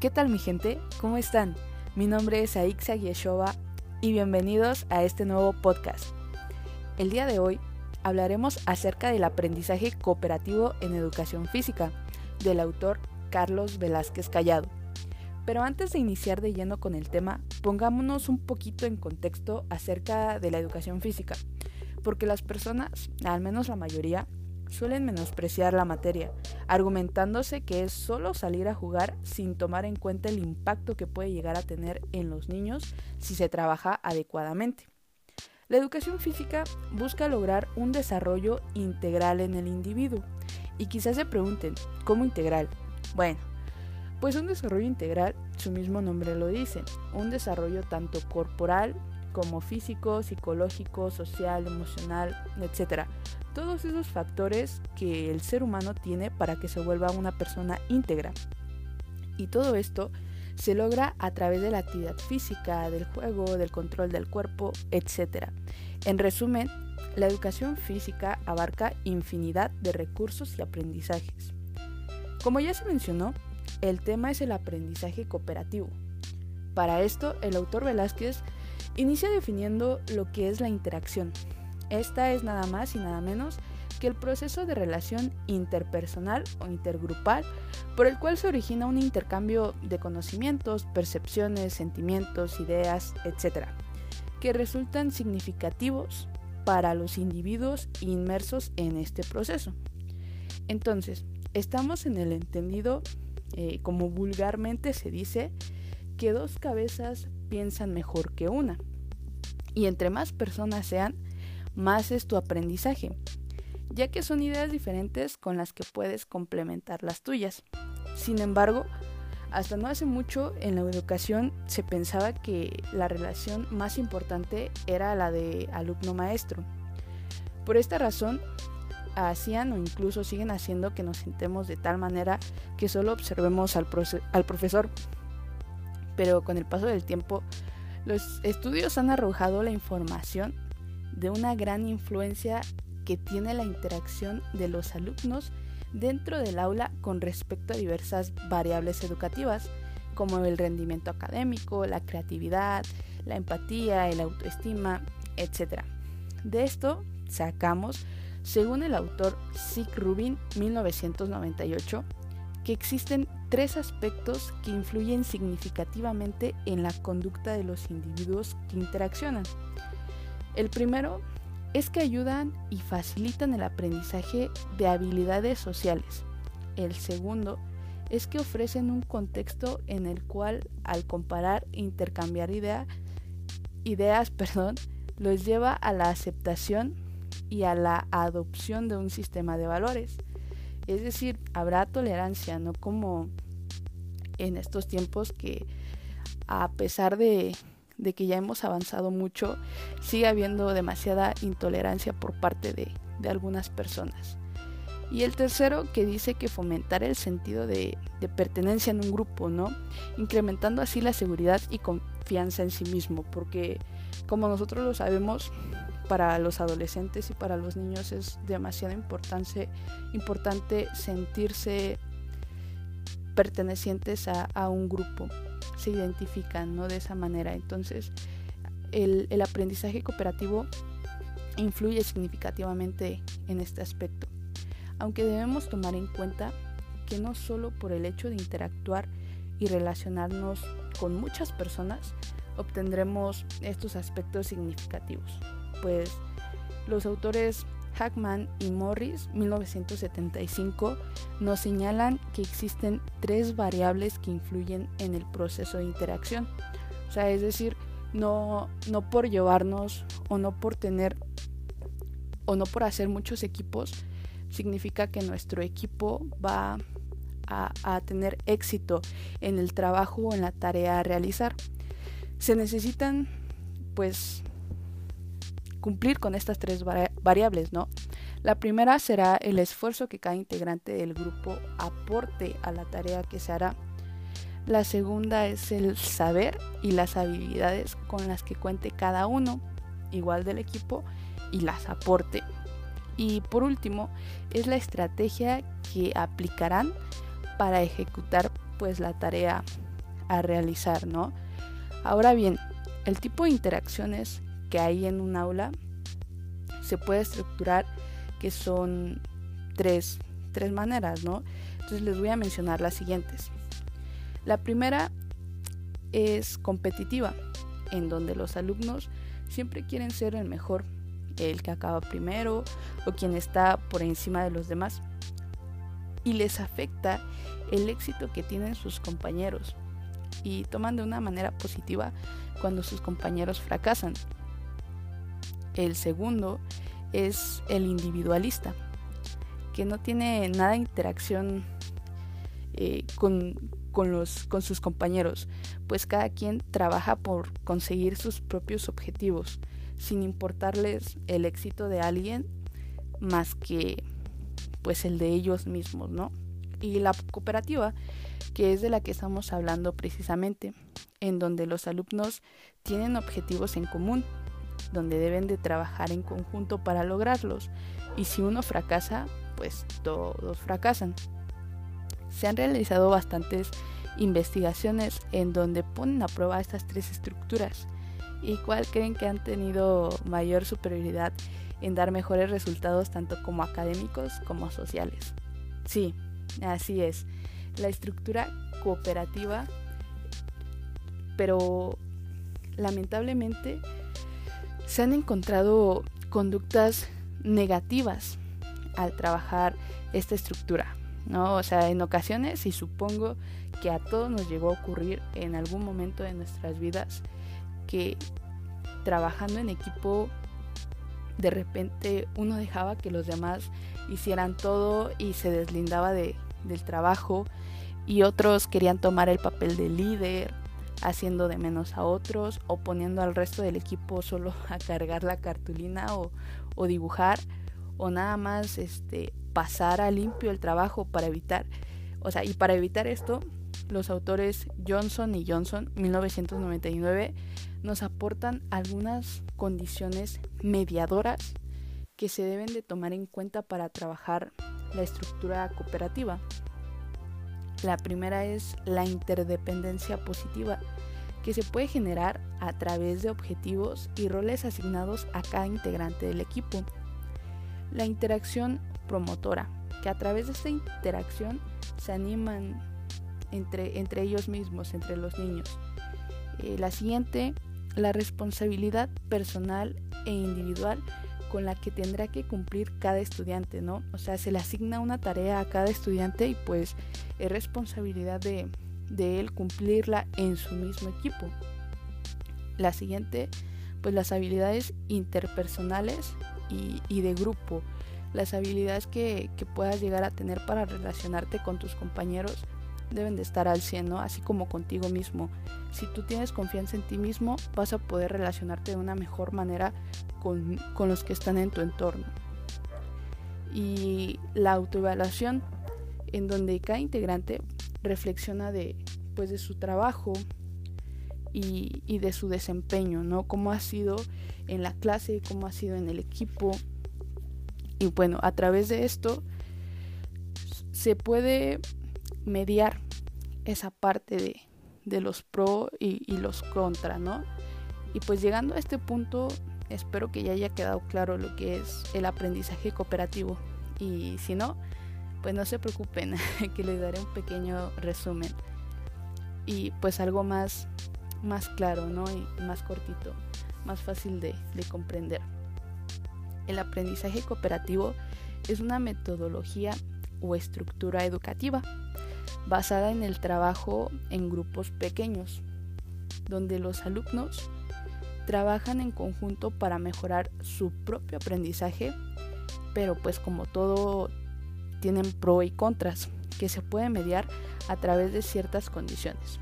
¿Qué tal mi gente? ¿Cómo están? Mi nombre es Aixa Yeshova y bienvenidos a este nuevo podcast. El día de hoy hablaremos acerca del aprendizaje cooperativo en educación física del autor Carlos Velázquez Callado. Pero antes de iniciar de lleno con el tema, pongámonos un poquito en contexto acerca de la educación física, porque las personas, al menos la mayoría, suelen menospreciar la materia, argumentándose que es solo salir a jugar sin tomar en cuenta el impacto que puede llegar a tener en los niños si se trabaja adecuadamente. La educación física busca lograr un desarrollo integral en el individuo. Y quizás se pregunten, ¿cómo integral? Bueno, pues un desarrollo integral, su mismo nombre lo dice, un desarrollo tanto corporal como físico, psicológico, social, emocional, etc todos esos factores que el ser humano tiene para que se vuelva una persona íntegra. Y todo esto se logra a través de la actividad física, del juego, del control del cuerpo, etc. En resumen, la educación física abarca infinidad de recursos y aprendizajes. Como ya se mencionó, el tema es el aprendizaje cooperativo. Para esto, el autor Velázquez inicia definiendo lo que es la interacción, esta es nada más y nada menos que el proceso de relación interpersonal o intergrupal por el cual se origina un intercambio de conocimientos, percepciones, sentimientos, ideas, etc., que resultan significativos para los individuos inmersos en este proceso. Entonces, estamos en el entendido, eh, como vulgarmente se dice, que dos cabezas piensan mejor que una. Y entre más personas sean, más es tu aprendizaje, ya que son ideas diferentes con las que puedes complementar las tuyas. Sin embargo, hasta no hace mucho en la educación se pensaba que la relación más importante era la de alumno-maestro. Por esta razón, hacían o incluso siguen haciendo que nos sintemos de tal manera que solo observemos al profesor. Pero con el paso del tiempo, los estudios han arrojado la información de una gran influencia que tiene la interacción de los alumnos dentro del aula con respecto a diversas variables educativas, como el rendimiento académico, la creatividad, la empatía, el autoestima, etc. De esto sacamos, según el autor Sig Rubin 1998, que existen tres aspectos que influyen significativamente en la conducta de los individuos que interaccionan. El primero es que ayudan y facilitan el aprendizaje de habilidades sociales. El segundo es que ofrecen un contexto en el cual al comparar e intercambiar ideas perdón, los lleva a la aceptación y a la adopción de un sistema de valores. Es decir, habrá tolerancia, no como en estos tiempos que a pesar de de que ya hemos avanzado mucho, sigue habiendo demasiada intolerancia por parte de, algunas personas. Y el tercero que dice que fomentar el sentido de, de, pertenencia en un grupo, ¿no? Incrementando así la seguridad y confianza en sí mismo, porque como nosotros lo sabemos, para los adolescentes y para los niños es demasiado importante, sentirse pertenecientes a, un grupo, se identifican ¿no? de esa manera. Entonces, el aprendizaje cooperativo influye significativamente en este aspecto. Aunque debemos tomar en cuenta que no solo por el hecho de interactuar y relacionarnos con muchas personas obtendremos estos aspectos significativos, pues los autores Hackman y Morris, 1975, nos señalan que existen tres variables que influyen en el proceso de interacción. O sea, es decir, no, no por llevarnos o no por tener o no por hacer muchos equipos, significa que nuestro equipo va a, a, tener éxito en el trabajo o en la tarea a realizar. Se necesitan pues cumplir con estas tres variables, ¿no? La primera será el esfuerzo que cada integrante del grupo aporte a la tarea que se hará. La segunda es el saber y las habilidades con las que cuente cada uno, igual del equipo, y las aporte. Y por último, es la estrategia que aplicarán para ejecutar pues la tarea a realizar, ¿no? Ahora bien, el tipo de interacciones que hay en un aula se puede estructurar que son tres, tres maneras, ¿no? Entonces les voy a mencionar las siguientes. La primera es competitiva, en donde los alumnos siempre quieren ser el mejor, el que acaba primero o quien está por encima de los demás. Y les afecta el éxito que tienen sus compañeros y toman de una manera positiva cuando sus compañeros fracasan. El segundo es el individualista, que no tiene nada de interacción eh, con, los, con sus compañeros, pues cada quien trabaja por conseguir sus propios objetivos, sin importarles el éxito de alguien más que pues el de ellos mismos, ¿no? Y la cooperativa, que es de la que estamos hablando precisamente, en donde los alumnos tienen objetivos en común, donde deben de trabajar en conjunto para lograrlos, y si uno fracasa, pues todos fracasan. Se han realizado bastantes investigaciones en donde ponen a prueba estas tres estructuras y cuál creen que han tenido mayor superioridad en dar mejores resultados tanto como académicos como sociales. Sí, así es. La estructura cooperativa, pero lamentablemente se han encontrado conductas negativas al trabajar esta estructura. ¿no? O sea, en ocasiones, y supongo que a todos nos llegó a ocurrir en algún momento de nuestras vidas, que trabajando en equipo, de repente uno dejaba que los demás hicieran todo y se deslindaba de, del trabajo, y otros querían tomar el papel de líder, haciendo de menos a otros, o poniendo al resto del equipo solo a cargar la cartulina o, o dibujar, o nada más este pasar a limpio el trabajo para evitar, o sea, y para evitar esto, los autores Johnson y Johnson, 1999, nos aportan algunas condiciones mediadoras que se deben de tomar en cuenta para trabajar la estructura cooperativa. La primera es la interdependencia positiva, que se puede generar a través de objetivos y roles asignados a cada integrante del equipo. La interacción promotora, que a través de esta interacción se animan entre, entre ellos mismos, entre los niños. Eh, la siguiente, la responsabilidad personal e individual con la que tendrá que cumplir cada estudiante, ¿no? O sea, se le asigna una tarea a cada estudiante y pues es responsabilidad de, él cumplirla en su mismo equipo. La siguiente, pues las habilidades interpersonales y, y de grupo las habilidades que, puedas llegar a tener para relacionarte con tus compañeros deben de estar al 100, ¿no? Así como contigo mismo. Si tú tienes confianza en ti mismo, vas a poder relacionarte de una mejor manera con, los que están en tu entorno. Y la autoevaluación, en donde cada integrante reflexiona de, pues, de su trabajo y, y de su desempeño, ¿no? Cómo ha sido en la clase, cómo ha sido en el equipo, y bueno, a través de esto se puede mediar esa parte de, de los pro y, y, los contra, ¿no? Y pues llegando a este punto, espero que ya haya quedado claro lo que es el aprendizaje cooperativo. Y si no, pues no se preocupen, que les daré un pequeño resumen. Y pues algo más, más claro, ¿no? Y más cortito, más fácil de, de comprender. El aprendizaje cooperativo es una metodología o estructura educativa basada en el trabajo en grupos pequeños, donde los alumnos trabajan en conjunto para mejorar su propio aprendizaje, pero pues como todo tienen pro y contras que se puede mediar a través de ciertas condiciones.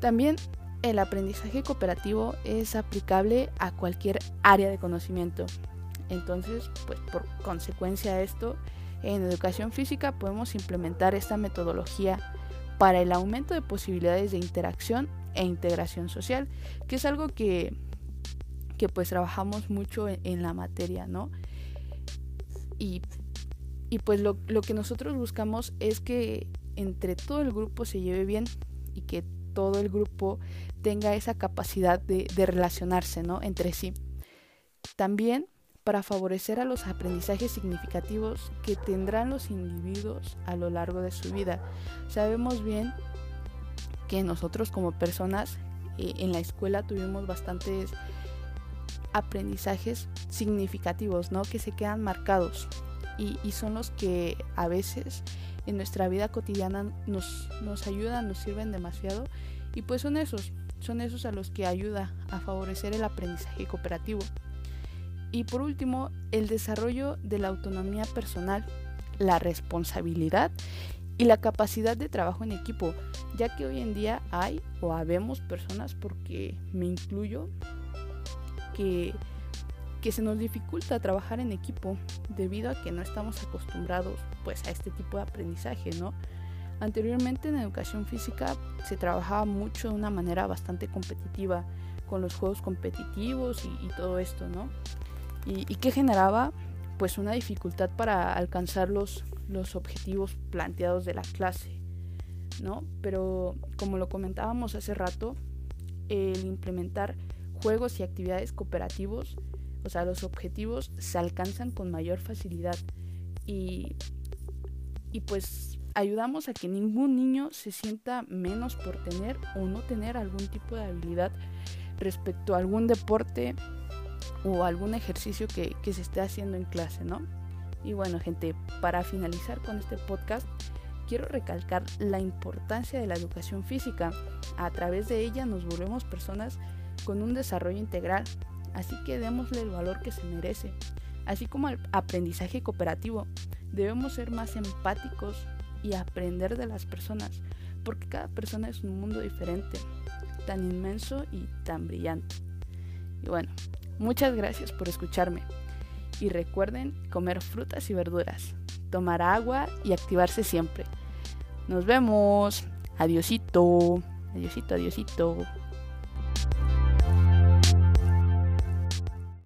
También el aprendizaje cooperativo es aplicable a cualquier área de conocimiento. Entonces, pues por consecuencia de esto, en educación física podemos implementar esta metodología para el aumento de posibilidades de interacción e integración social, que es algo que, que pues trabajamos mucho en, la materia, ¿no? Y, y pues lo, lo que nosotros buscamos es que entre todo el grupo se lleve bien y que todo el grupo tenga esa capacidad de, de relacionarse ¿no? entre sí. También para favorecer a los aprendizajes significativos que tendrán los individuos a lo largo de su vida. Sabemos bien que nosotros como personas eh, en la escuela tuvimos bastantes aprendizajes significativos, ¿no? Que se quedan marcados y, son los que a veces en nuestra vida cotidiana nos, nos ayudan, nos sirven demasiado y pues son esos, son esos a los que ayuda a favorecer el aprendizaje cooperativo. Y por último, el desarrollo de la autonomía personal, la responsabilidad y la capacidad de trabajo en equipo, ya que hoy en día hay o habemos personas, porque me incluyo, que, que se nos dificulta trabajar en equipo debido a que no estamos acostumbrados pues a este tipo de aprendizaje, ¿no? Anteriormente en educación física se trabajaba mucho de una manera bastante competitiva, con los juegos competitivos y, todo esto, ¿no? y, y que generaba pues una dificultad para alcanzar los, los objetivos planteados de la clase, ¿no? Pero como lo comentábamos hace rato, el implementar juegos y actividades cooperativos, o sea, los objetivos se alcanzan con mayor facilidad y, y pues ayudamos a que ningún niño se sienta menos por tener o no tener algún tipo de habilidad respecto a algún deporte o algún ejercicio que, que, se esté haciendo en clase, ¿no? Y bueno, gente, para finalizar con este podcast, quiero recalcar la importancia de la educación física. A través de ella nos volvemos personas con un desarrollo integral, así que démosle el valor que se merece. Así como el aprendizaje cooperativo, debemos ser más empáticos y aprender de las personas, porque cada persona es un mundo diferente, tan inmenso y tan brillante. Y bueno, Muchas gracias por escucharme. Y recuerden comer frutas y verduras, tomar agua y activarse siempre. Nos vemos. Adiosito. Adiosito, adiosito.